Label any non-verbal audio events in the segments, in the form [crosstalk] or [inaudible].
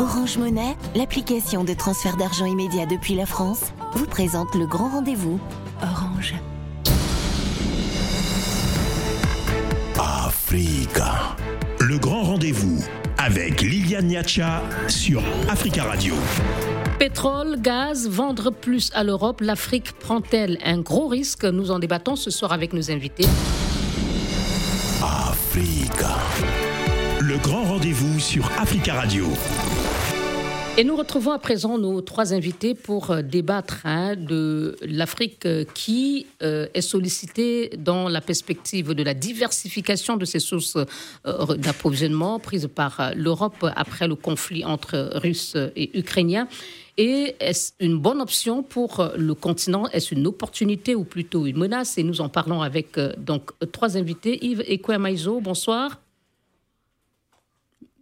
Orange Monnaie, l'application de transfert d'argent immédiat depuis la France, vous présente le grand rendez-vous. Orange. Africa. Le grand rendez-vous avec Liliane Niacha sur Africa Radio. Pétrole, gaz, vendre plus à l'Europe, l'Afrique prend-elle un gros risque? Nous en débattons ce soir avec nos invités. Africa. Le grand rendez-vous sur Africa Radio. Et nous retrouvons à présent nos trois invités pour euh, débattre hein, de l'Afrique euh, qui euh, est sollicitée dans la perspective de la diversification de ses sources d'approvisionnement prises par l'Europe après le conflit entre Russes et Ukrainiens. Et est-ce une bonne option pour le continent? Est-ce une opportunité ou plutôt une menace? Et nous en parlons avec donc trois invités. Yves Ekwemaizo, bonsoir.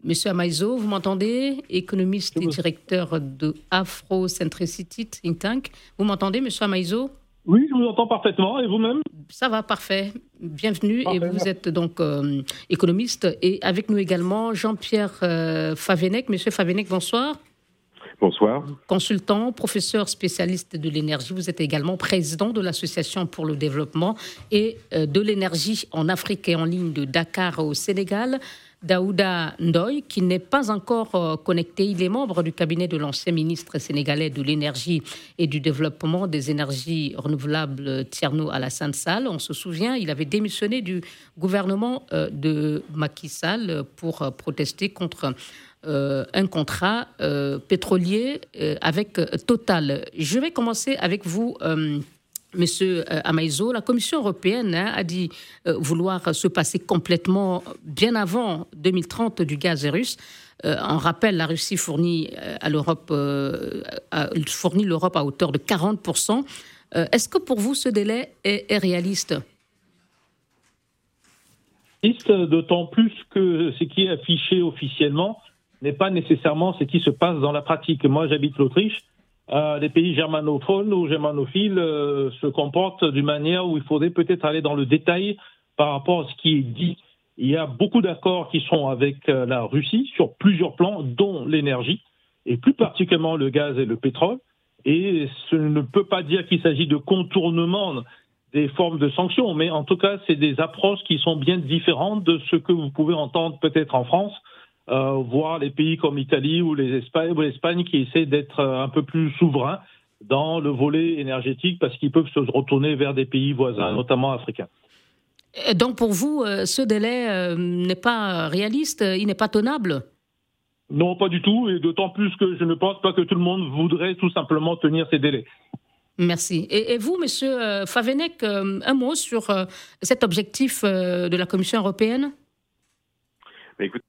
Monsieur Amaizo, vous m'entendez? Économiste et directeur de Afrocentricity Think Tank. Vous m'entendez, Monsieur Amaizo Oui, je vous entends parfaitement. Et vous-même? Ça va, parfait. Bienvenue. et vous êtes donc euh, économiste. Et avec nous également Jean-Pierre euh, Favenec. Monsieur Favenec, bonsoir. Bonsoir. Consultant, professeur spécialiste de l'énergie, vous êtes également président de l'Association pour le développement et euh, de l'énergie en Afrique et en ligne de Dakar au Sénégal. Daouda Ndoy, qui n'est pas encore euh, connecté. Il est membre du cabinet de l'ancien ministre sénégalais de l'énergie et du développement des énergies renouvelables, Tierno Alassane Sall. On se souvient, il avait démissionné du gouvernement euh, de Macky Sall pour euh, protester contre un contrat pétrolier avec Total. Je vais commencer avec vous. Monsieur euh, Amaïzo, la Commission européenne hein, a dit euh, vouloir se passer complètement bien avant 2030 du gaz russe. Euh, en rappel, la Russie fournit à l'Europe fournit l'Europe à hauteur de 40% Est-ce que pour vous ce délai est, réaliste D'autant plus que ce qui est affiché officiellement n'est pas nécessairement ce qui se passe dans la pratique. Moi, j'habite l'Autriche euh, les pays germanophones ou germanophiles euh, se comportent d'une manière où il faudrait peut-être aller dans le détail par rapport à ce qui est dit. Il y a beaucoup d'accords qui sont avec euh, la Russie sur plusieurs plans, dont l'énergie, et plus particulièrement le gaz et le pétrole. Et ce ne peut pas dire qu'il s'agit de contournement des formes de sanctions, mais en tout cas, c'est des approches qui sont bien différentes de ce que vous pouvez entendre peut-être en France euh, voir les pays comme l'Italie ou l'Espagne qui essaient d'être euh, un peu plus souverains dans le volet énergétique parce qu'ils peuvent se retourner vers des pays voisins, notamment africains. Et donc pour vous, euh, ce délai n'est pas réaliste, il n'est pas tenable? Non, pas du tout, et d'autant plus que je ne pense pas que tout le monde voudrait tout simplement tenir ces délais. Merci. Et, vous, Monsieur Favenec, un mot sur cet objectif de la Commission européenne? Écoute, en, en,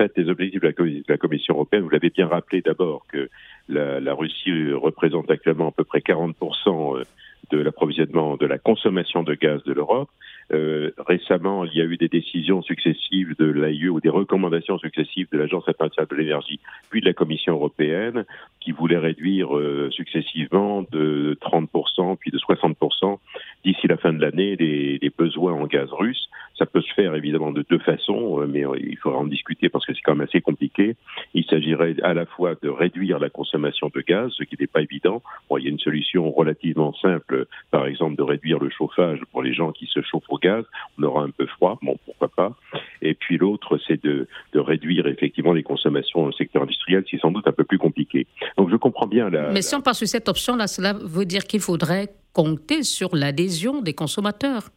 fait, les objectifs de la, Commission européenne, vous l'avez bien rappelé d'abord que la, Russie représente actuellement à peu près 40% euh, de l'approvisionnement, de la consommation de gaz de l'Europe. Euh, récemment, il y a eu des décisions successives de l'AIE ou des recommandations successives de l'Agence internationale de l'énergie, puis de la Commission européenne, qui voulaient réduire euh, successivement de 30%, puis de 60% d'ici la fin de l'année les, les, besoins en gaz russe. Ça peut se faire évidemment de deux façons, euh, mais il faudra en discuter parce que c'est quand même assez compliqué. Il s'agirait à la fois de réduire la consommation de gaz, ce qui n'est pas évident. Bon, il y a une solution relativement simple, par exemple de réduire le chauffage pour les gens qui se chauffent au gaz. On aura un peu froid, bon, pourquoi pas. Et puis l'autre, c'est de, de, réduire effectivement les consommations dans le secteur industriel, c'est sans doute un peu plus compliqué. Donc je comprends bien la. Mais si on passe sur cette option-là, cela veut dire qu'il faudrait compter sur l'adhésion des consommateurs.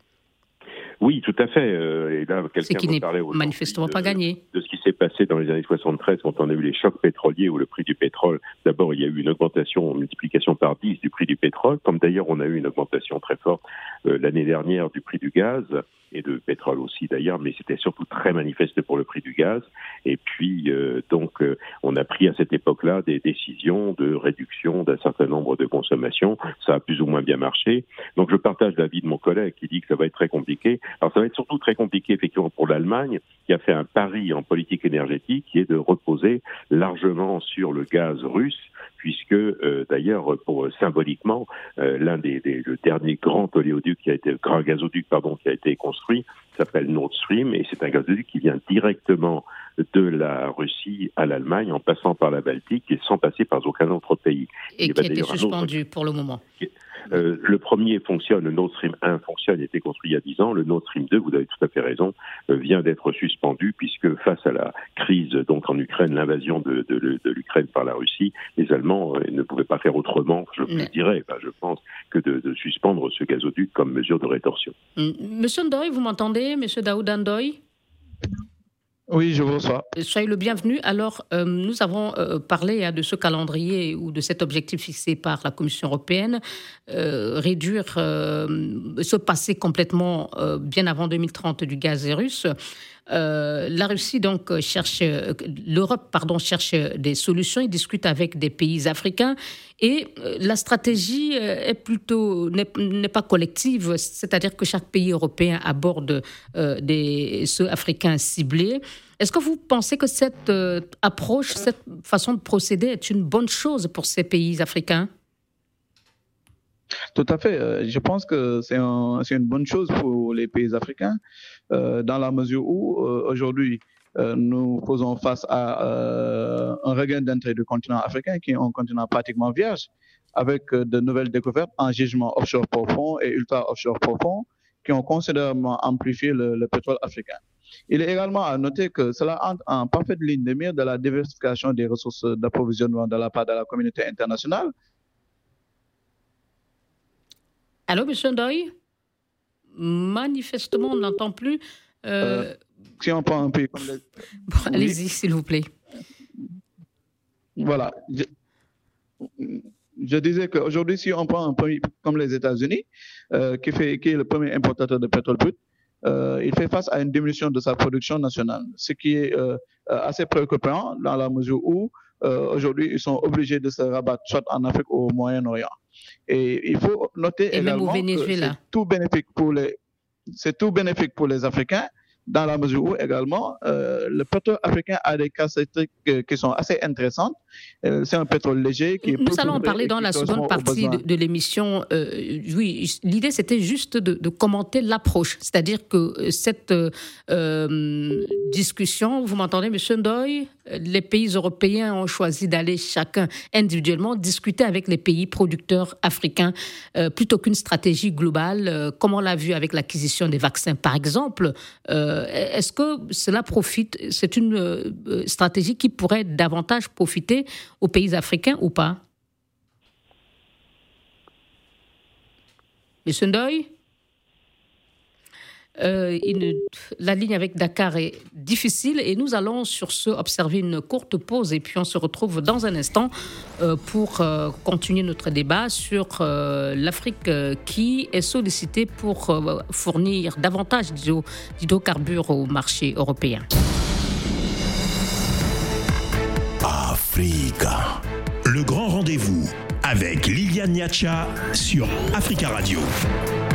Oui, tout à fait. Euh, et là, quelqu'un qui n'est manifestement pas gagné. De ce qui s'est passé dans les années 73 quand on a eu les chocs pétroliers où le prix du pétrole, d'abord il y a eu une augmentation, une multiplication par 10 du prix du pétrole, comme d'ailleurs on a eu une augmentation très forte l'année dernière du prix du gaz et de pétrole aussi d'ailleurs, mais c'était surtout très manifeste pour le prix du gaz. Et puis euh, donc euh, on a pris à cette époque-là des décisions de réduction d'un certain nombre de consommations. Ça a plus ou moins bien marché. Donc je partage l'avis de mon collègue qui dit que ça va être très compliqué. Alors ça va être surtout très compliqué effectivement pour l'Allemagne qui a fait un pari en politique énergétique qui est de reposer largement sur le gaz russe puisque euh, d'ailleurs, pour symboliquement, euh, l'un des, des, le dernier grand oléoduc qui a été, grand gazoduc pardon, qui a été construit s'appelle Nord Stream et c'est un gazoduc qui vient directement de la Russie à l'Allemagne en passant par la Baltique et sans passer par aucun autre pays. Et qui a été suspendu pour le moment. Euh, le premier fonctionne, le Nord Stream 1 fonctionne, a été construit il y a 10 ans. Le Nord Stream 2, vous avez tout à fait raison, euh, vient d'être suspendu puisque face à la crise donc en Ukraine, l'invasion de, l'Ukraine par la Russie, les Allemands euh, ne pouvaient pas faire autrement, je dirais, je pense, que de, suspendre ce gazoduc comme mesure de rétorsion. Monsieur Ndoye, vous m'entendez, Monsieur Daoud Ndoye? Oui, je vous reçois. Soyez le bienvenu. Alors, euh, nous avons euh, parlé hein, de ce calendrier ou de cet objectif fixé par la Commission européenne, euh, réduire, se passer complètement bien avant 2030 du gaz russe. Euh, la Russie donc cherche, l'Europe pardon cherche des solutions. Il discute avec des pays africains et euh, la stratégie euh, est plutôt n'est pas collective, c'est-à-dire que chaque pays européen aborde des ceux africains ciblés. Est-ce que vous pensez que cette approche, cette façon de procéder est une bonne chose pour ces pays africains? Tout à fait. Euh, je pense que c'est une bonne chose pour les pays africains euh, dans la mesure où euh, aujourd'hui nous faisons face à un regain d'entrée du continent africain qui est un continent pratiquement vierge avec de nouvelles découvertes en gisement offshore profond et ultra offshore profond qui ont considérablement amplifié le, pétrole africain. Il est également à noter que cela entre en parfaite ligne de mire de la diversification des ressources d'approvisionnement de la part de la communauté internationale Allô, monsieur Ndoye? Manifestement, on n'entend plus. Euh, euh, si on prend un pays comme les... Allez-y, s'il vous plaît. Voilà. Je, disais qu'aujourd'hui, si on prend un pays comme les États-Unis, euh, qui, fait, qui est le premier importateur de pétrole brut, il fait face à une diminution de sa production nationale, ce qui est assez préoccupant dans la mesure où aujourd'hui ils sont obligés de se rabattre soit en Afrique ou au Moyen-Orient. Et il faut noter également que c'est tout bénéfique pour les, c'est tout bénéfique pour les Africains dans la mesure où également euh, le pétrole africain a des caractéristiques euh, qui sont assez intéressantes. Euh, c'est un pétrole léger qui est Nous allons en parler dans la seconde partie de, l'émission. oui, l'idée c'était juste de, commenter l'approche, c'est-à-dire que cette discussion, vous m'entendez, Monsieur Ndoye, les pays européens ont choisi d'aller chacun individuellement discuter avec les pays producteurs africains plutôt qu'une stratégie globale, comme on l'a vu avec l'acquisition des vaccins, par exemple. Euh, est-ce que cela profite, c'est une euh, stratégie qui pourrait davantage profiter aux pays africains ou pas? Monsieur Ndoye? Euh, la ligne avec Dakar est difficile et nous allons sur ce observer une courte pause et puis on se retrouve dans un instant euh, pour euh, continuer notre débat sur l'Afrique qui est sollicitée pour fournir davantage d'hydrocarbures au marché européen. Africa, le grand rendez-vous avec Liliane Niacha sur Africa Radio.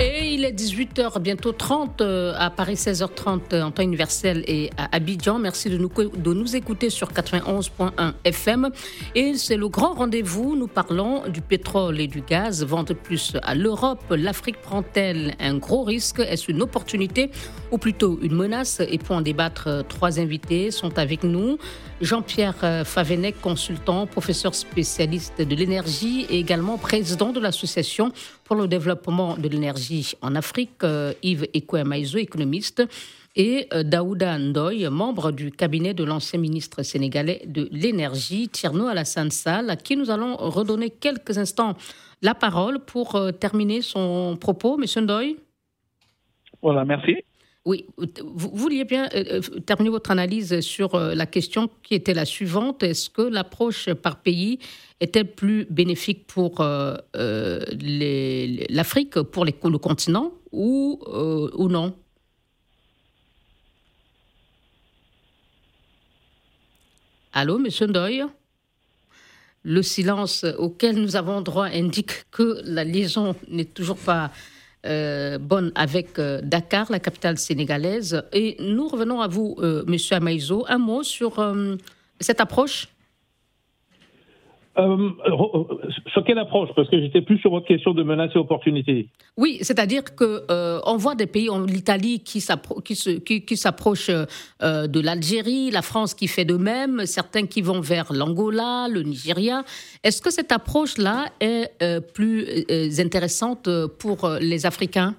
Et il est 18h, bientôt 30 euh, à Paris, 16h30 euh, en temps universel et à Abidjan. Merci de nous, de nous écouter sur 91.1 FM. Et c'est le grand rendez-vous. Nous parlons du pétrole et du gaz. Vente plus à l'Europe. L'Afrique prend-elle un gros risque? Est-ce une opportunité ou plutôt une menace? Et pour en débattre, euh, trois invités sont avec nous. Jean-Pierre Favenec, consultant, professeur spécialiste de l'énergie et également président de l'association pour le développement de l'énergie en Afrique, euh, Yves Ekwemaizo, économiste, et euh, Daouda Ndoye, membre du cabinet de l'ancien ministre sénégalais de l'énergie, Tierno Alassane Sall, à qui nous allons redonner quelques instants la parole pour euh, terminer son propos. Monsieur Ndoye Voilà, merci. Oui, vous vouliez bien terminer votre analyse sur la question qui était la suivante. Est-ce que l'approche par pays est-elle plus bénéfique pour euh, euh, l'Afrique, pour le continent, ou, euh, ou non? Allô, Monsieur Ndoye? Le silence auquel nous avons droit indique que la liaison n'est toujours pas bonne avec Dakar, la capitale sénégalaise. Et nous revenons à vous, Monsieur Amaïzo. Un mot sur cette approche Euh, sur quelle approche? Parce que j'étais plus sur votre question de menaces et opportunités. Oui, c'est-à-dire que euh, on voit des pays, l'Italie qui s'approche euh, de l'Algérie, la France qui fait de même, certains qui vont vers l'Angola, le Nigeria. Est-ce que cette approche-là est plus intéressante pour les Africains?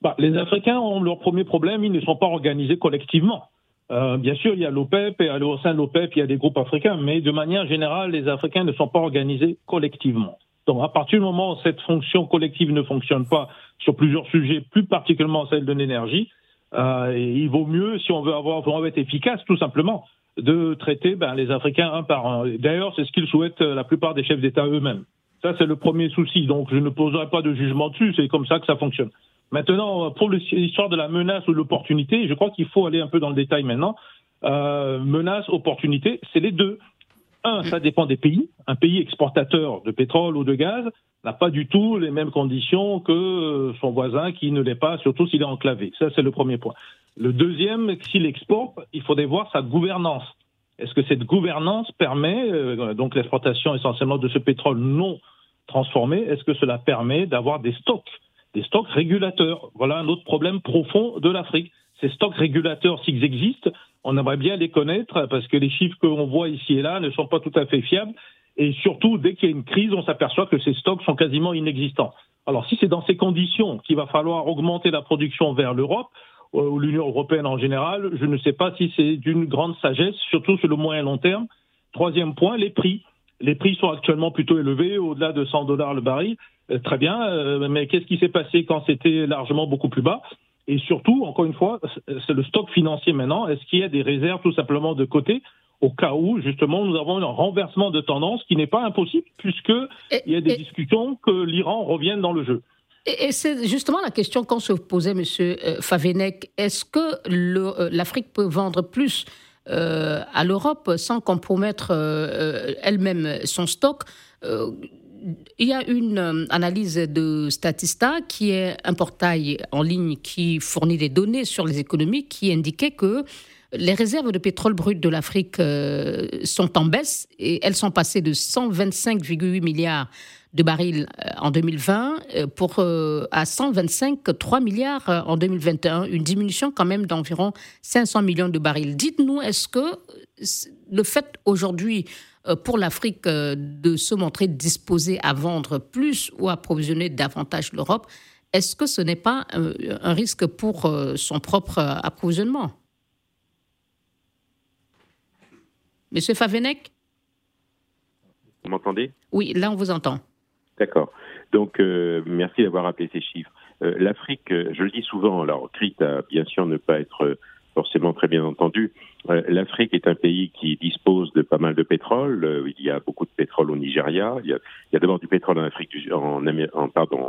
Bah, Les Africains ont leur premier problème, ils ne sont pas organisés collectivement. Euh, bien sûr, il y a l'OPEP et au sein de l'OPEP, il y a des groupes africains, mais de manière générale, les Africains ne sont pas organisés collectivement. Donc, à partir du moment où cette fonction collective ne fonctionne pas sur plusieurs sujets, plus particulièrement celle de l'énergie, euh, il vaut mieux, si on veut avoir, être efficace, tout simplement, de traiter ben, les Africains un par un. D'ailleurs, c'est ce qu'ils souhaitent la plupart des chefs d'État eux-mêmes. Ça, c'est le premier souci. Donc, je ne poserai pas de jugement dessus. C'est comme ça que ça fonctionne. Maintenant, pour l'histoire de la menace ou l'opportunité, je crois qu'il faut aller un peu dans le détail maintenant. Euh, menace, opportunité, c'est les deux. Un, ça dépend des pays. Un pays exportateur de pétrole ou de gaz n'a pas du tout les mêmes conditions que son voisin qui ne l'est pas, surtout s'il est enclavé. Ça, c'est le premier point. Le deuxième, s'il exporte, il faudrait voir sa gouvernance. Est-ce que cette gouvernance permet, euh, donc l'exportation essentiellement de ce pétrole non transformé, est-ce que cela permet d'avoir des stocks des stocks régulateurs. Voilà un autre problème profond de l'Afrique. Ces stocks régulateurs, s'ils existent, on aimerait bien les connaître parce que les chiffres qu'on voit ici et là ne sont pas tout à fait fiables. Et surtout, dès qu'il y a une crise, on s'aperçoit que ces stocks sont quasiment inexistants. Alors, si c'est dans ces conditions qu'il va falloir augmenter la production vers l'Europe, euh, ou l'Union européenne en général, je ne sais pas si c'est d'une grande sagesse, surtout sur le moyen long terme. Troisième point, les prix. Les prix sont actuellement plutôt élevés, au-delà de 100 dollars le baril. Euh, très bien, euh, mais qu'est-ce qui s'est passé quand c'était largement beaucoup plus bas? Et surtout, encore une fois, c'est le stock financier maintenant. Est-ce qu'il y a des réserves tout simplement de côté au cas où, justement, nous avons un renversement de tendance qui n'est pas impossible, puisqu'il y a des discussions que l'Iran revienne dans le jeu? Et, c'est justement la question qu'on se posait, M. Euh, Favenek. Est-ce que l'Afrique peut vendre plus à l'Europe sans compromettre elle-même son stock il y a une euh, analyse de Statista, qui est un portail en ligne qui fournit des données sur les économies, qui indiquait que les réserves de pétrole brut de l'Afrique euh, sont en baisse et elles sont passées de 125,8 milliards de barils euh, en 2020 pour, à 125,3 milliards en 2021, une diminution quand même d'environ 500 millions de barils. Dites-nous, est-ce que le fait aujourd'hui euh, pour l'Afrique euh, de se montrer disposée à vendre plus ou à approvisionner davantage l'Europe, est-ce que ce n'est pas un, risque pour euh, son propre approvisionnement? Monsieur Favenek Vous m'entendez? Oui, là on vous entend. D'accord. Donc, merci d'avoir rappelé ces chiffres. L'Afrique, je le dis souvent, alors, quitte à bien sûr ne pas être forcément très bien entendu. Euh, L'Afrique est un pays qui dispose de pas mal de pétrole. Euh, il y a beaucoup de pétrole au Nigeria. Il y a, d'abord du pétrole en Afrique du, en, en pardon,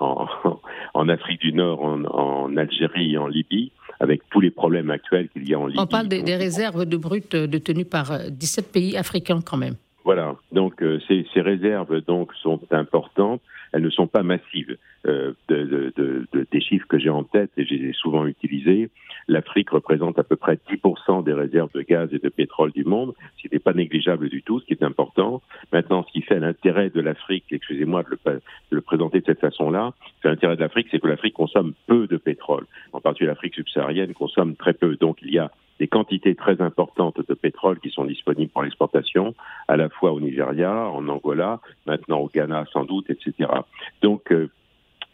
en, [laughs] en, Afrique du Nord, en, Algérie et en Libye, avec tous les problèmes actuels qu'il y a en Libye. On parle des, des réserves de brut euh, détenues par 17 pays africains quand même. Voilà, donc ces, ces, réserves donc sont importantes elles ne sont pas massives. Euh, de, de, de, des chiffres que j'ai en tête et j'ai souvent utilisés, l'Afrique représente à peu près 10% des réserves de gaz et de pétrole du monde, ce qui n'est pas négligeable du tout, ce qui est important. Maintenant, ce qui fait l'intérêt de l'Afrique, excusez-moi de le, le, présenter de cette façon-là, c'est l'intérêt de l'Afrique, c'est que l'Afrique consomme peu de pétrole. En particulier l'Afrique subsaharienne consomme très peu. Donc il y a des quantités très importantes de pétrole qui sont disponibles pour l'exportation, à la fois au Nigeria, en Angola, maintenant au Ghana sans doute, etc. Donc, euh,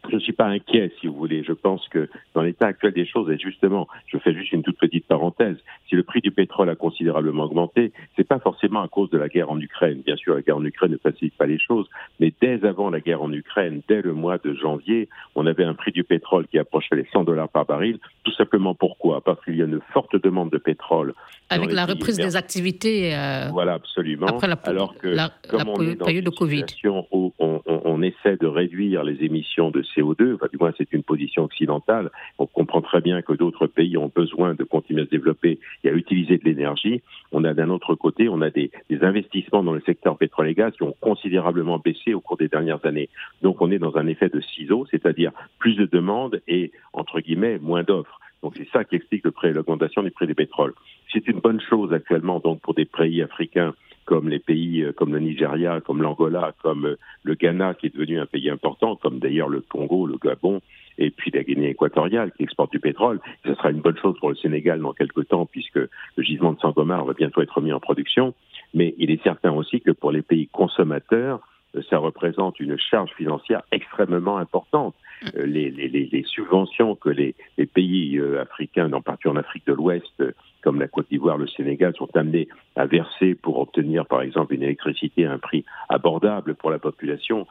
je ne suis pas inquiet, si vous voulez. Je pense que dans l'état actuel des choses, et justement, je fais juste une toute petite parenthèse, si le prix du pétrole a considérablement augmenté, c'est pas forcément à cause de la guerre en Ukraine. Bien sûr, la guerre en Ukraine ne facilite pas les choses, mais dès avant la guerre en Ukraine, dès le mois de janvier, on avait un prix du pétrole qui approchait les 100 dollars par baril. Tout simplement pourquoi? Parce qu'il y a une forte demande de pétrole. Avec la reprise des activités. Euh, voilà, absolument. Après la, Alors que, comme on est dans période de Covid. Où on, on essaie de réduire les émissions de CO2, enfin, du moins c'est une position occidentale. On comprend très bien que d'autres pays ont besoin de continuer à se développer et à utiliser de l'énergie. On a d'un autre côté, on a des, investissements dans le secteur pétrole et gaz qui ont considérablement baissé au cours des dernières années. Donc on est dans un effet de ciseau, c'est-à-dire plus de demandes et, entre guillemets, moins d'offres. Donc c'est ça qui explique l'augmentation du prix du pétrole. C'est une bonne chose actuellement donc pour des pays africains comme les pays comme le Nigeria, comme l'Angola, comme le Ghana, qui est devenu un pays important, comme d'ailleurs le Congo, le Gabon, et puis la Guinée équatoriale qui exporte du pétrole. Ce sera une bonne chose pour le Sénégal dans quelques temps puisque le gisement de Sangomar va bientôt être mis en production. Mais il est certain aussi que pour les pays consommateurs, euh, ça représente une charge financière extrêmement importante. Euh, les, les, les, subventions que les, pays euh, africains, en partie en Afrique de l'Ouest, comme la Côte d'Ivoire, le Sénégal, sont amenés à verser pour obtenir, par exemple, une électricité à un prix abordable pour la population,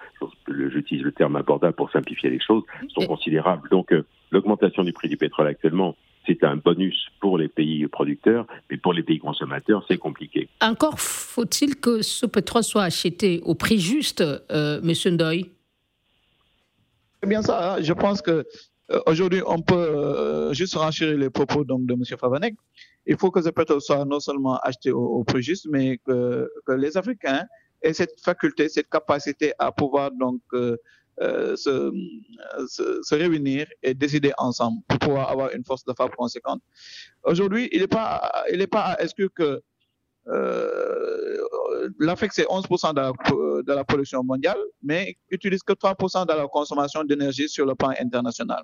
j'utilise le terme abordable pour simplifier les choses, sont considérables. Donc, l'augmentation du prix du pétrole actuellement c'est un bonus pour les pays producteurs, mais pour les pays consommateurs, c'est compliqué. Encore faut-il que ce pétrole soit acheté au prix juste, euh, Monsieur Ndoye? Bien ça. Hein. Je pense que euh, aujourd'hui, on peut euh, juste renchérir les propos donc, de M. Favanek. Il faut que ce pétrole soit non seulement acheté au, prix juste, mais que, les Africains aient cette faculté, cette capacité à pouvoir donc euh, se, se, réunir et décider ensemble pour pouvoir avoir une force de frappe conséquente. Aujourd'hui, il n'est pas, il n'est pas à exclure que euh, l'Afrique, c'est 11% de la, de la pollution mondiale, mais utilise que 3% de la consommation d'énergie sur le plan international.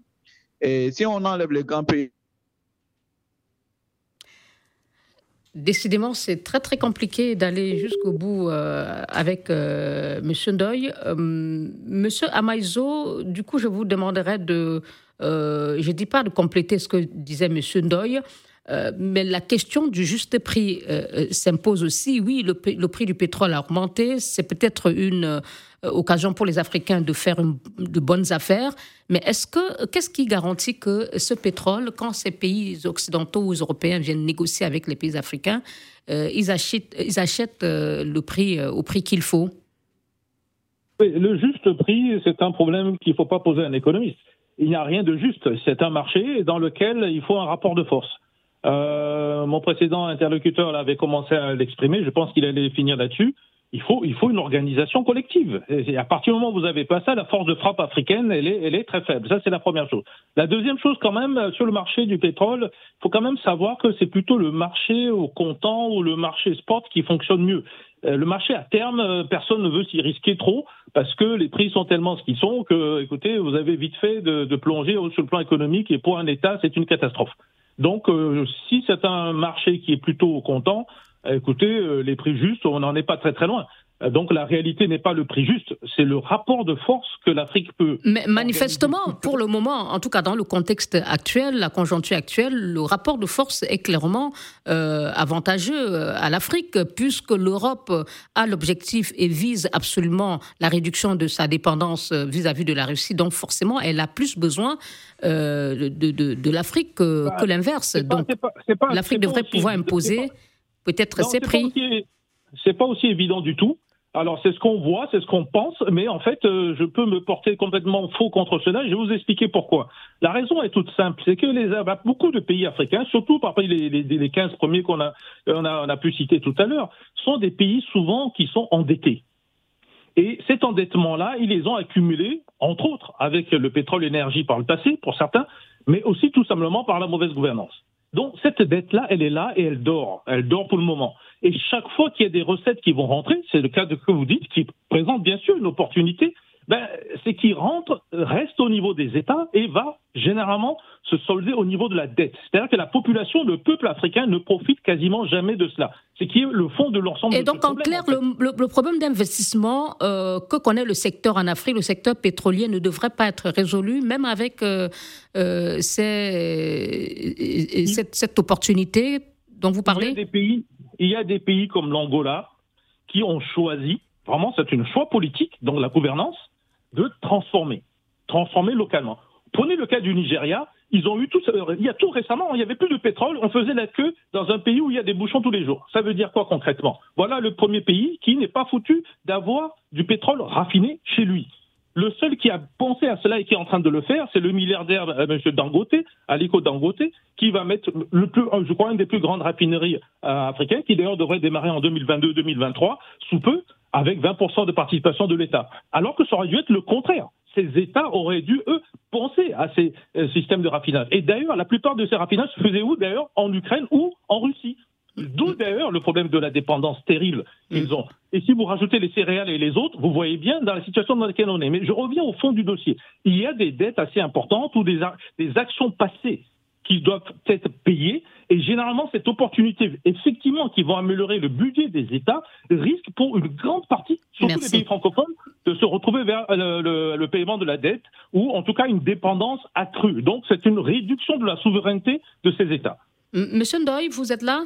Et si on enlève les grands pays Décidément, c'est très très compliqué d'aller jusqu'au bout euh, avec euh, Monsieur Ndoye. Euh, Monsieur Amaïzo, du coup, je vous demanderai de, je ne dis pas de compléter ce que disait Monsieur Ndoye, mais la question du juste prix s'impose aussi. Oui, le, prix du pétrole a augmenté, c'est peut-être une euh, occasion pour les Africains de faire de bonnes affaires. Mais est-ce que qu'est-ce qui garantit que ce pétrole, quand ces pays occidentaux ou européens viennent négocier avec les pays africains, euh, ils achètent, euh, le prix au prix qu'il faut? Le juste prix, c'est un problème qu'il ne faut pas poser à un économiste. Il n'y a rien de juste. C'est un marché dans lequel il faut un rapport de force. Mon précédent interlocuteur avait commencé à l'exprimer. Je pense qu'il allait finir là-dessus il faut, une organisation collective. Et à partir du moment où vous avez pas ça, la force de frappe africaine, elle est, très faible. Ça, c'est la première chose. La deuxième chose, quand même, euh, sur le marché du pétrole, il faut quand même savoir que c'est plutôt le marché au comptant ou le marché spot qui fonctionne mieux. Euh, le marché à terme, euh, personne ne veut s'y risquer trop parce que les prix sont tellement ce qu'ils sont que, écoutez, vous avez vite fait de, de, plonger sur le plan économique et pour un État, c'est une catastrophe. Donc, si c'est un marché qui est plutôt au comptant, écoutez, euh, les prix justes, on n'en est pas très très loin. Euh, donc la réalité n'est pas le prix juste, c'est le rapport de force que l'Afrique peut. Mais manifestement, pour le moment, en tout cas dans le contexte actuel, la conjoncture actuelle, le rapport de force est clairement euh, avantageux à l'Afrique, puisque l'Europe a l'objectif et vise absolument la réduction de sa dépendance vis-à-vis de la Russie. Donc forcément, elle a plus besoin de, de, l'Afrique que, l'inverse. Donc l'Afrique devrait pouvoir imposer peut-être c'est pris. C'est pas aussi évident du tout. Alors c'est ce qu'on voit, c'est ce qu'on pense, mais en fait, euh, je peux me porter complètement faux contre cela. Je vais vous expliquer pourquoi. La raison est toute simple, c'est que les, bah, beaucoup de pays africains, surtout parmi les, les, les 15 premiers qu'on a, on a, on a pu citer tout à l'heure, sont des pays souvent qui sont endettés. Et cet endettement-là, ils les ont accumulés, entre autres, avec le pétrole énergie par le passé, pour certains, mais aussi tout simplement par la mauvaise gouvernance. Donc cette dette-là, elle est là et elle dort. Elle dort pour le moment. Et chaque fois qu'il y a des recettes qui vont rentrer, c'est le cas de que vous dites, qui présente bien sûr une opportunité, ben, c'est qui rentre, reste au niveau des États et va généralement se solder au niveau de la dette. C'est-à-dire que la population, le peuple africain ne profite quasiment jamais de cela. C'est qui est le fond de l'ensemble. Et donc, en clair, le, problème d'investissement euh, que connaît le secteur en Afrique, le secteur pétrolier, ne devrait pas être résolu, même avec euh, euh, cette, cette, opportunité dont vous parlez. Il y a des pays, il y a des pays comme l'Angola qui ont choisi, vraiment, c'est une choix politique, donc la gouvernance, de transformer, transformer localement. Prenez le cas du Nigeria, ils ont eu tout, il y a tout récemment, il n'y avait plus de pétrole, on faisait la queue dans un pays où il y a des bouchons tous les jours. Ça veut dire quoi concrètement? Voilà le premier pays qui n'est pas foutu d'avoir du pétrole raffiné chez lui. Le seul qui a pensé à cela et qui est en train de le faire, c'est le milliardaire euh, M. Dangote, Aliko Dangote, qui va mettre le plus, je crois, une des plus grandes raffineries euh, africaines, qui d'ailleurs devrait démarrer en 2022-2023, sous peu, avec 20% de participation de l'État. Alors que ça aurait dû être le contraire ces États auraient dû, eux, penser à ces euh, systèmes de raffinage. Et d'ailleurs, la plupart de ces raffinages se faisaient où D'ailleurs, en Ukraine ou en Russie. D'où d'ailleurs le problème de la dépendance stérile qu'ils ont. Et si vous rajoutez les céréales et les autres, vous voyez bien dans la situation dans laquelle on est. Mais je reviens au fond du dossier. Il y a des dettes assez importantes ou des, des actions passées qui doivent être payées. Et généralement, cette opportunité, effectivement, qui va améliorer le budget des États, risque pour une grande partie, surtout les pays francophones, de se retrouver vers le, paiement de la dette ou en tout cas une dépendance accrue. Donc, c'est une réduction de la souveraineté de ces États. Monsieur Ndoye, vous êtes là?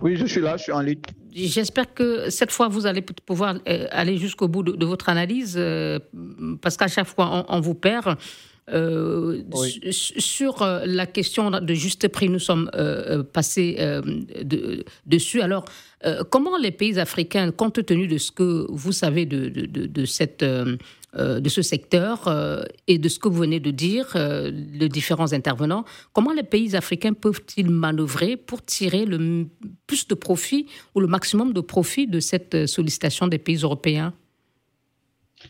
Oui, je suis là, je suis en ligne. J'espère que cette fois, vous allez pouvoir euh, aller jusqu'au bout de, votre analyse, euh, parce qu'à chaque fois, on vous perd. Euh, sur euh, la question de juste prix, nous sommes euh, passés dessus. Alors, comment les pays africains, compte tenu de ce que vous savez de, de, cette, de ce secteur et de ce que vous venez de dire, les différents intervenants, comment les pays africains peuvent-ils manœuvrer pour tirer le plus de profit ou le maximum de profit de cette sollicitation des pays européens?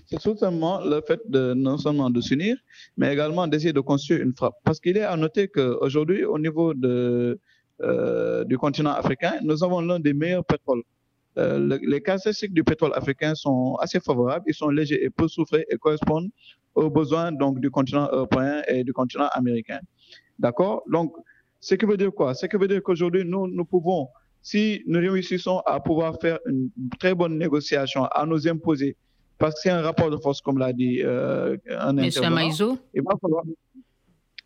C'est tout simplement le fait de non seulement de s'unir, mais également d'essayer de construire une frappe. Parce qu'il est à noter qu'aujourd'hui, au niveau euh, du continent africain, nous avons l'un des meilleurs pétroles. Euh, les caractéristiques du pétrole africain sont assez favorables, ils sont légers et peu souffrés et correspondent aux besoins donc du continent européen et du continent américain. D'accord? Donc, ce qui veut dire quoi? Ce qui veut dire qu'aujourd'hui, nous, nous pouvons, si nous réussissons à pouvoir faire une très bonne négociation, à nous imposer parce que c'est un rapport de force, comme l'a dit euh, un Monsieur Maïzo.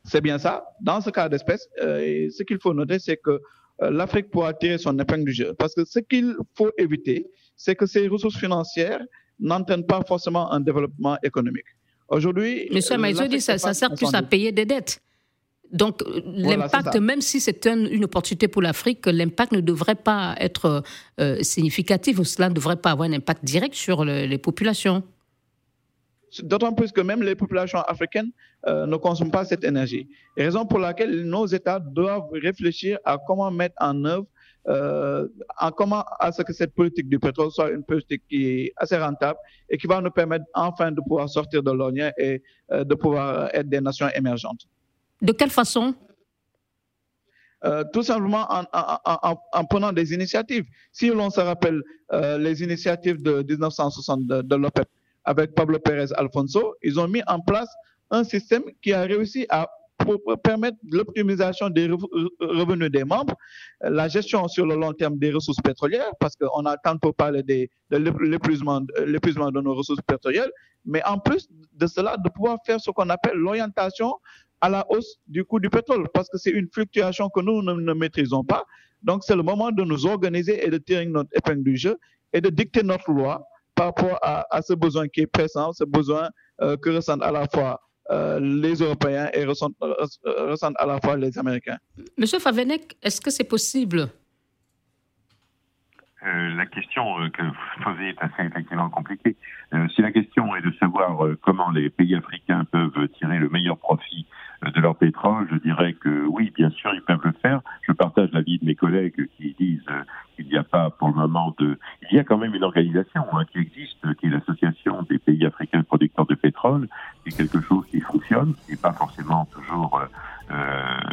C'est bien ça. Dans ce cas d'espèce, euh, ce qu'il faut noter, c'est que euh, l'Afrique pourra tirer son épingle du jeu. Parce que ce qu'il faut éviter, c'est que ces ressources financières n'entraînent pas forcément un développement économique. Aujourd'hui. Monsieur Maïzo dit que ça, ça sert plus à payer des dettes. Donc l'impact, même si c'est une opportunité pour l'Afrique, l'impact ne devrait pas être euh, significatif ou cela ne devrait pas avoir un impact direct sur les populations. D'autant plus que même les populations africaines euh, ne consomment pas cette énergie. raison pour laquelle nos États doivent réfléchir à comment mettre en œuvre, euh, à comment à ce que cette politique du pétrole soit une politique qui est assez rentable et qui va nous permettre enfin de pouvoir sortir de l'oignon et de pouvoir être des nations émergentes. De quelle façon? Euh, tout simplement en, prenant des initiatives. Si l'on se rappelle euh, les initiatives de 1960 de, l'OPEP avec Pablo Pérez Alfonso, ils ont mis en place un système qui a réussi à permettre l'optimisation des revenus des membres, la gestion sur le long terme des ressources pétrolières, parce qu'on a tantôt parlé de l'épuisement de nos ressources pétrolières, mais en plus de cela, de pouvoir faire ce qu'on appelle l'orientation à la hausse du coût du pétrole parce que c'est une fluctuation que nous ne, maîtrisons pas. Donc, c'est le moment de nous organiser et de tirer notre épingle du jeu et de dicter notre loi par rapport à, ce besoin qui est pressant, ce besoin euh, que ressentent à la fois euh, les Européens et ressentent, ressentent, à la fois les Américains. Monsieur Favenek, est-ce que c'est possible? Euh, la question que vous posez est assez effectivement compliquée. si la question est de savoir comment les pays africains peuvent tirer le meilleur profit de leur pétrole, je dirais que oui, bien sûr, ils peuvent le faire. Je partage l'avis de mes collègues qui disent euh, qu'il n'y a pas pour le moment de... Il y a quand même une organisation hein, qui existe, qui est l'Association des pays africains producteurs de pétrole, qui est quelque chose qui fonctionne, qui n'est pas forcément toujours euh,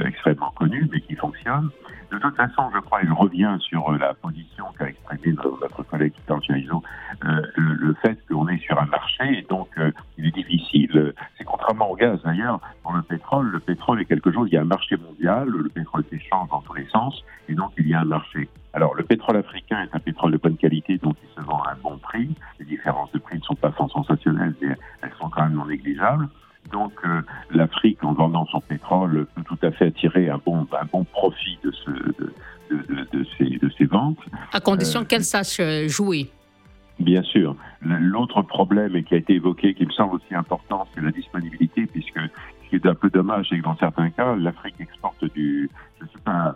extrêmement connu, mais qui fonctionne. De toute façon, je crois, il revient sur la position qu'a exprimée notre collègue Tantiaiso, euh, le, le fait qu'on est sur un marché et donc il est difficile. C'est contrairement au gaz d'ailleurs, pour le pétrole, le pétrole est quelque chose, il y a un marché mondial, le pétrole s'échange dans tous les sens et donc il y a un marché. Alors le pétrole africain est un pétrole de bonne qualité, donc il se vend à un bon prix. Les différences de prix ne sont pas sensationnelles, mais elles sont quand même non négligeables. Donc euh, l'Afrique, en vendant son pétrole, peut tout à fait attirer un bon, un bon profit de, ce, de, de, de, ces, de ces ventes. À condition euh, qu'elle sache euh, jouer. Bien sûr. L'autre problème, et qui a été évoqué, qui me semble aussi important, c'est la disponibilité, puisque ce qui est un peu dommage, c'est que dans certains cas, l'Afrique exporte du. Je ne suis, pas,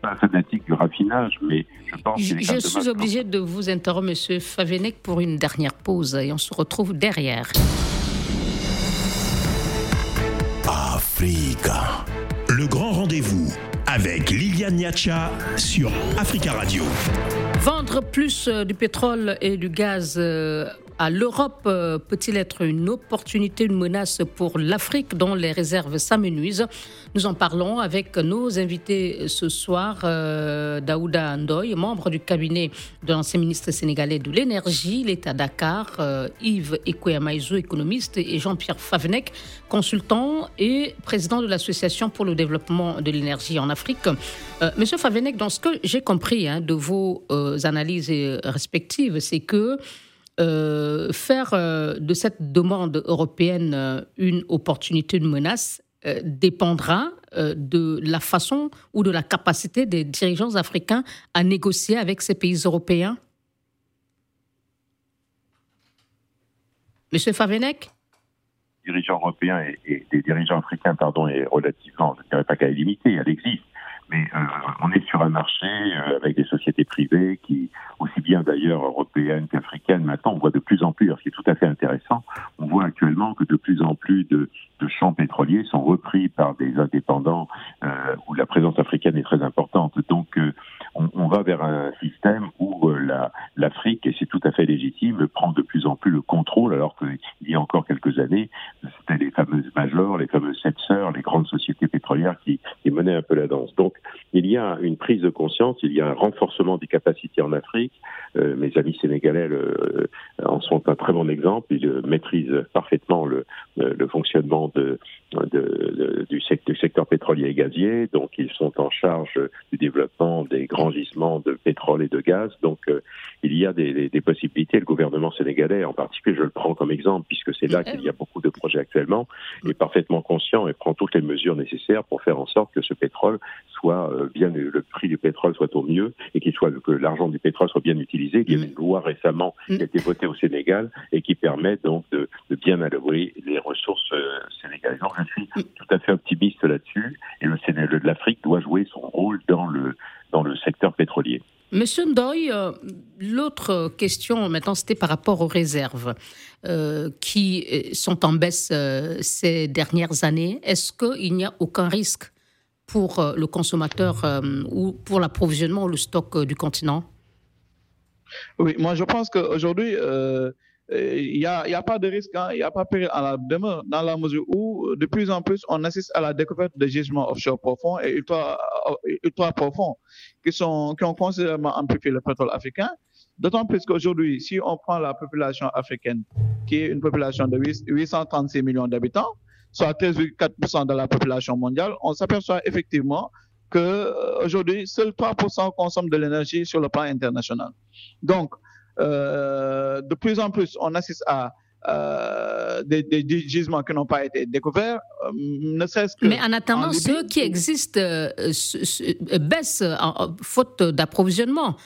pas fanatique du raffinage, mais je pense Je, je suis obligé de vous interrompre, M. Favenek, pour une dernière pause, et on se retrouve derrière. Africa. Le grand rendez-vous avec Liliane Niacha sur Africa Radio. Vendre plus euh, du pétrole et du gaz euh, à l'Europe peut-il être une opportunité, une menace pour l'Afrique dont les réserves s'amenuisent? Nous en parlons avec nos invités ce soir, Daouda Ndoye, membre du cabinet de l'ancien ministre sénégalais de l'énergie, l'État Dakar, Yves Ekweyamaizou, économiste, et Jean-Pierre Favenec, consultant et président de l'Association pour le développement de l'énergie en Afrique. Monsieur Favenec, dans ce que j'ai compris hein, de vos analyses respectives, c'est que euh, faire euh, de cette demande européenne euh, une opportunité, une menace, dépendra de la façon ou de la capacité des dirigeants africains à négocier avec ces pays européens. Monsieur Favenek dirigeants européens et, des dirigeants africains, pardon, est relativement, je ne dirais pas qu'elle est limitée, elle existe mais euh, on est sur un marché euh, avec des sociétés privées qui, aussi bien d'ailleurs européennes qu'africaines, maintenant on voit de plus en plus, alors ce qui est tout à fait intéressant, on voit actuellement que de plus en plus de, champs pétroliers sont repris par des indépendants euh, où la présence africaine est très importante. Donc on, on, va vers un système où l'Afrique, et c'est tout à fait légitime, prend de plus en plus le contrôle, alors qu'il y a encore quelques années, c'était les fameuses majors, les fameuses sept sœurs, les grandes sociétés pétrolières qui, qui menaient un peu la danse. Donc il y a une prise de conscience, il y a un renforcement des capacités en Afrique. Euh, mes amis sénégalais euh, en sont un très bon exemple. Ils euh, maîtrisent parfaitement le, le fonctionnement de, de, du, secteur, du, secteur, pétrolier et gazier. Donc, ils sont en charge du développement des grands gisements de pétrole et de gaz. Donc, il y a des, des, possibilités. Le gouvernement sénégalais, en particulier, je le prends comme exemple, puisque c'est là qu'il y a beaucoup de projets actuellement, est parfaitement conscient et prend toutes les mesures nécessaires pour faire en sorte que ce pétrole soit euh, bien, le prix du pétrole soit au mieux et qu'il soit que l'argent du pétrole soit bien utilisé. Il y a une loi récemment qui a été votée au Sénégal et qui permet donc de, de bien allouer les ressources euh, sénégalaises. Donc, je suis tout à fait optimiste là-dessus et le Sénégal de l'Afrique doit jouer son rôle dans le dans le secteur pétrolier. Monsieur Ndoye, euh, l'autre question maintenant, c'était par rapport aux réserves euh, qui sont en baisse euh, ces dernières années. Est-ce qu'il n'y a aucun risque pour le consommateur ou pour l'approvisionnement ou le stock du continent? Oui, moi je pense qu'aujourd'hui, il n'y a, pas de risque, hein, il n'y a pas péril à la demeure, dans la mesure où de plus en plus on assiste à la découverte de gisements offshore profonds et ultra, ultra profonds qui, sont, qui ont considérablement amplifié le pétrole africain. D'autant plus qu'aujourd'hui, si on prend la population africaine, qui est une population de 836 millions d'habitants, soit 13,4% de la population mondiale, on s'aperçoit effectivement qu'aujourd'hui, seuls 3% consomment de l'énergie sur le plan international. Donc, euh, de plus en plus, on assiste à euh, des, des, gisements qui n'ont pas été découverts, euh, ne ce que. Mais en attendant, ceux qui existent euh, baissent en, faute d'approvisionnement.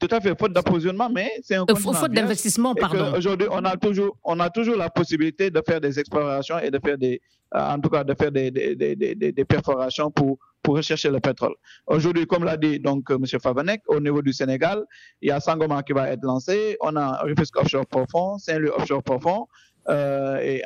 Tout à fait, faute d'approvisionnement, mais c'est un Faute d'investissement, pardon. Aujourd'hui, on a toujours, on a toujours la possibilité de faire des explorations et de faire des, en tout cas, de faire des, des, des, des perforations pour pour rechercher le pétrole. Aujourd'hui, comme l'a dit donc euh, M. Favanek, au niveau du Sénégal, il y a Sangoma qui va être lancé, on a Rufisque Offshore Profond, Saint-Louis Offshore Profond, euh, et,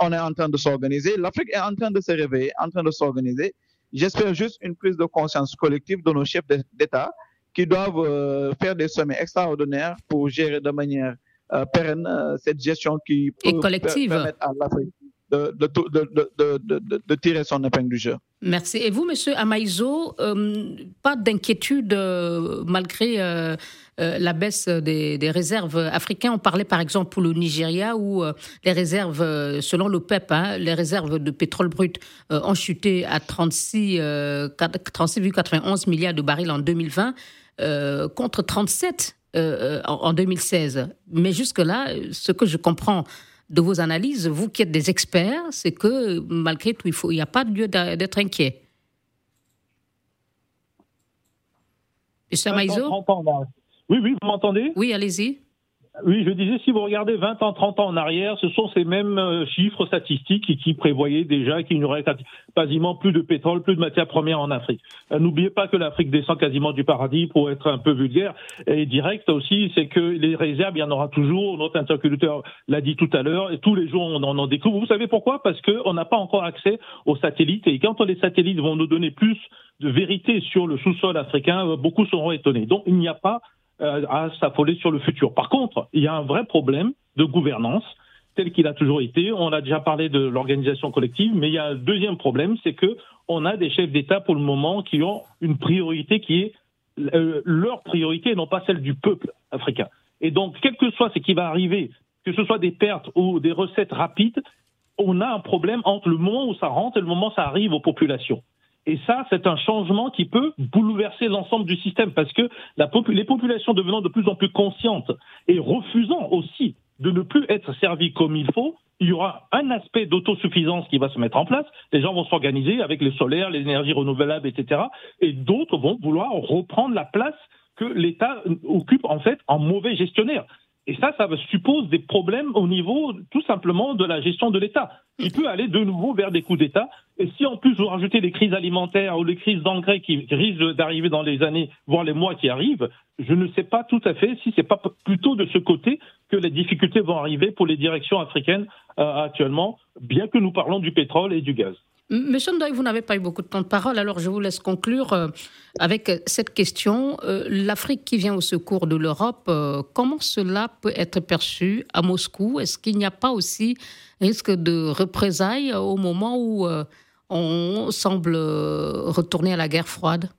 on est en train de s'organiser. L'Afrique est en train de se réveiller, en train de s'organiser. J'espère juste une prise de conscience collective de nos chefs d'État qui doivent euh, faire des sommets extraordinaires pour gérer de manière euh, pérenne euh, cette gestion qui peut et collective. permettre à l'Afrique de, de, de, tirer son épingle du jeu. Merci. Et vous, Monsieur Amaïzo, euh, pas d'inquiétude euh, malgré euh, la baisse des, réserves africaines? On parlait par exemple pour le Nigeria où les réserves, selon l'OPEP, hein, les réserves de pétrole brut ont chuté à 36,91 36, milliards de barils en 2020 contre 37 en 2016. Mais jusque-là, ce que je comprends de vos analyses, vous qui êtes des experts, c'est que malgré tout, il n'y a pas de lieu d'être inquiet. Monsieur Maïzo Oui, oui, vous m'entendez? Oui, allez-y. Oui, je disais, si vous regardez 20 ans, 30 ans en arrière, ce sont ces mêmes euh, chiffres statistiques qui, prévoyaient déjà qu'il n'y aurait quasiment plus de pétrole, plus de matières premières en Afrique. Euh, n'oubliez pas que l'Afrique descend quasiment du paradis pour être un peu vulgaire et direct aussi, c'est que les réserves, il y en aura toujours. Notre interlocuteur l'a dit tout à l'heure et tous les jours on en découvre. Vous savez pourquoi? Parce qu'on n'a pas encore accès aux satellites et quand les satellites vont nous donner plus de vérité sur le sous-sol africain, euh, beaucoup seront étonnés. Donc il n'y a pas euh, à s'affoler sur le futur. Par contre, il y a un vrai problème de gouvernance tel qu'il a toujours été. On a déjà parlé de l'organisation collective, mais il y a un deuxième problème, c'est que on a des chefs d'État pour le moment qui ont une priorité qui est euh, leur priorité et non pas celle du peuple africain. Et donc, quel que soit ce qui va arriver, que ce soit des pertes ou des recettes rapides, on a un problème entre le moment où ça rentre et le moment où ça arrive aux populations. Et ça, c'est un changement qui peut bouleverser l'ensemble du système parce que les populations devenant de plus en plus conscientes et refusant aussi de ne plus être servies comme il faut, il y aura un aspect d'autosuffisance qui va se mettre en place. Les gens vont s'organiser avec les solaires, les énergies renouvelables, etc. Et d'autres vont vouloir reprendre la place que l'État occupe en fait en mauvais gestionnaire. Et ça, ça suppose des problèmes au niveau tout simplement de la gestion de l'État. Il peut aller de nouveau vers des coups d'État. Et si en plus vous rajoutez des crises alimentaires ou des crises d'engrais qui risquent d'arriver dans les années, voire les mois qui arrivent, je ne sais pas tout à fait si c'est pas plutôt de ce côté que les difficultés vont arriver pour les directions africaines euh, actuellement, bien que nous parlons du pétrole et du gaz. Monsieur Ndoye, vous n'avez pas eu beaucoup de temps de parole, alors je vous laisse conclure euh, avec cette question. Euh, L'Afrique qui vient au secours de l'Europe, euh, comment cela peut être perçu à Moscou? Est-ce qu'il n'y a pas aussi risque de représailles au moment où on semble retourner à la guerre froide?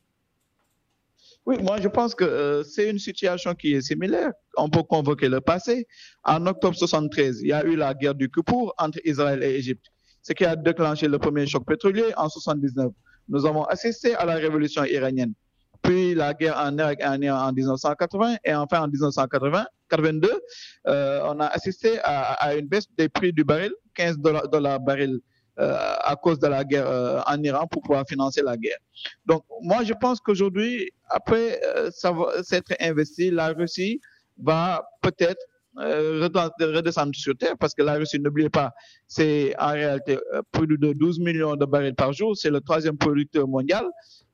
Oui, moi je pense que c'est une situation qui est similaire. On peut convoquer le passé. En octobre 73, il y a eu la guerre du Kippour entre Israël et Égypte ce qui a déclenché le premier choc pétrolier en 79. Nous avons assisté à la révolution iranienne, puis la guerre en Irak en, en 1980 et enfin en 1982, euh, on a assisté à, une baisse des prix du baril, 15 dollars baril euh, à cause de la guerre euh, en Iran pour pouvoir financer la guerre. Donc moi je pense qu'aujourd'hui, après s'être investi, la Russie va peut-être euh, redescendre sur terre parce que la Russie, n'oubliez pas, c'est en réalité euh, plus de 12 millions de barils par jour, c'est le troisième producteur mondial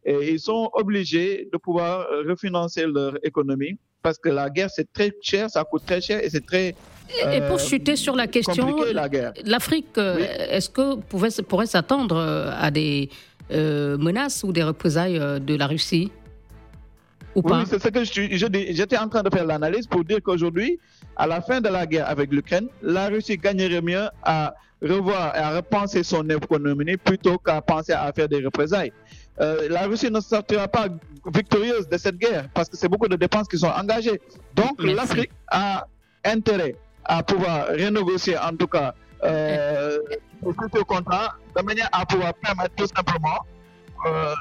et ils sont obligés de pouvoir euh, refinancer leur économie parce que la guerre c'est très cher, ça coûte très cher et c'est très et pour chuter sur la question, l'Afrique, est-ce que pourrait, pourrait s'attendre à des menaces ou des représailles de la Russie? Ou oui, c'est ce que j'étais en train de faire l'analyse pour dire qu'aujourd'hui, à la fin de la guerre avec l'Ukraine, la Russie gagnerait mieux à revoir et à repenser son économie plutôt qu'à penser à faire des représailles. Euh, la Russie ne sortira pas victorieuse de cette guerre parce que c'est beaucoup de dépenses qui sont engagées. Donc l'Afrique a intérêt à pouvoir renégocier en tout cas euh, le contrat de manière à pouvoir permettre tout simplement euh,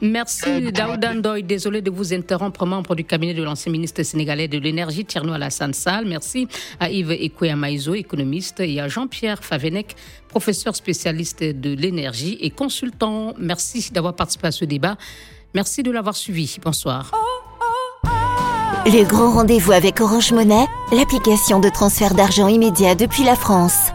Merci Daouda Ndoye. Désolé de vous interrompre, membre du cabinet de l'ancien ministre sénégalais de l'énergie, Tierno Alassane Sall. Merci à Yves Ekouya économiste, et à Jean-Pierre Favenec, professeur spécialiste de l'énergie et consultant. Merci d'avoir participé à ce débat. Merci de l'avoir suivi. Bonsoir. Le grand rendez-vous avec Orange Monnaie, l'application de transfert d'argent immédiat depuis la France.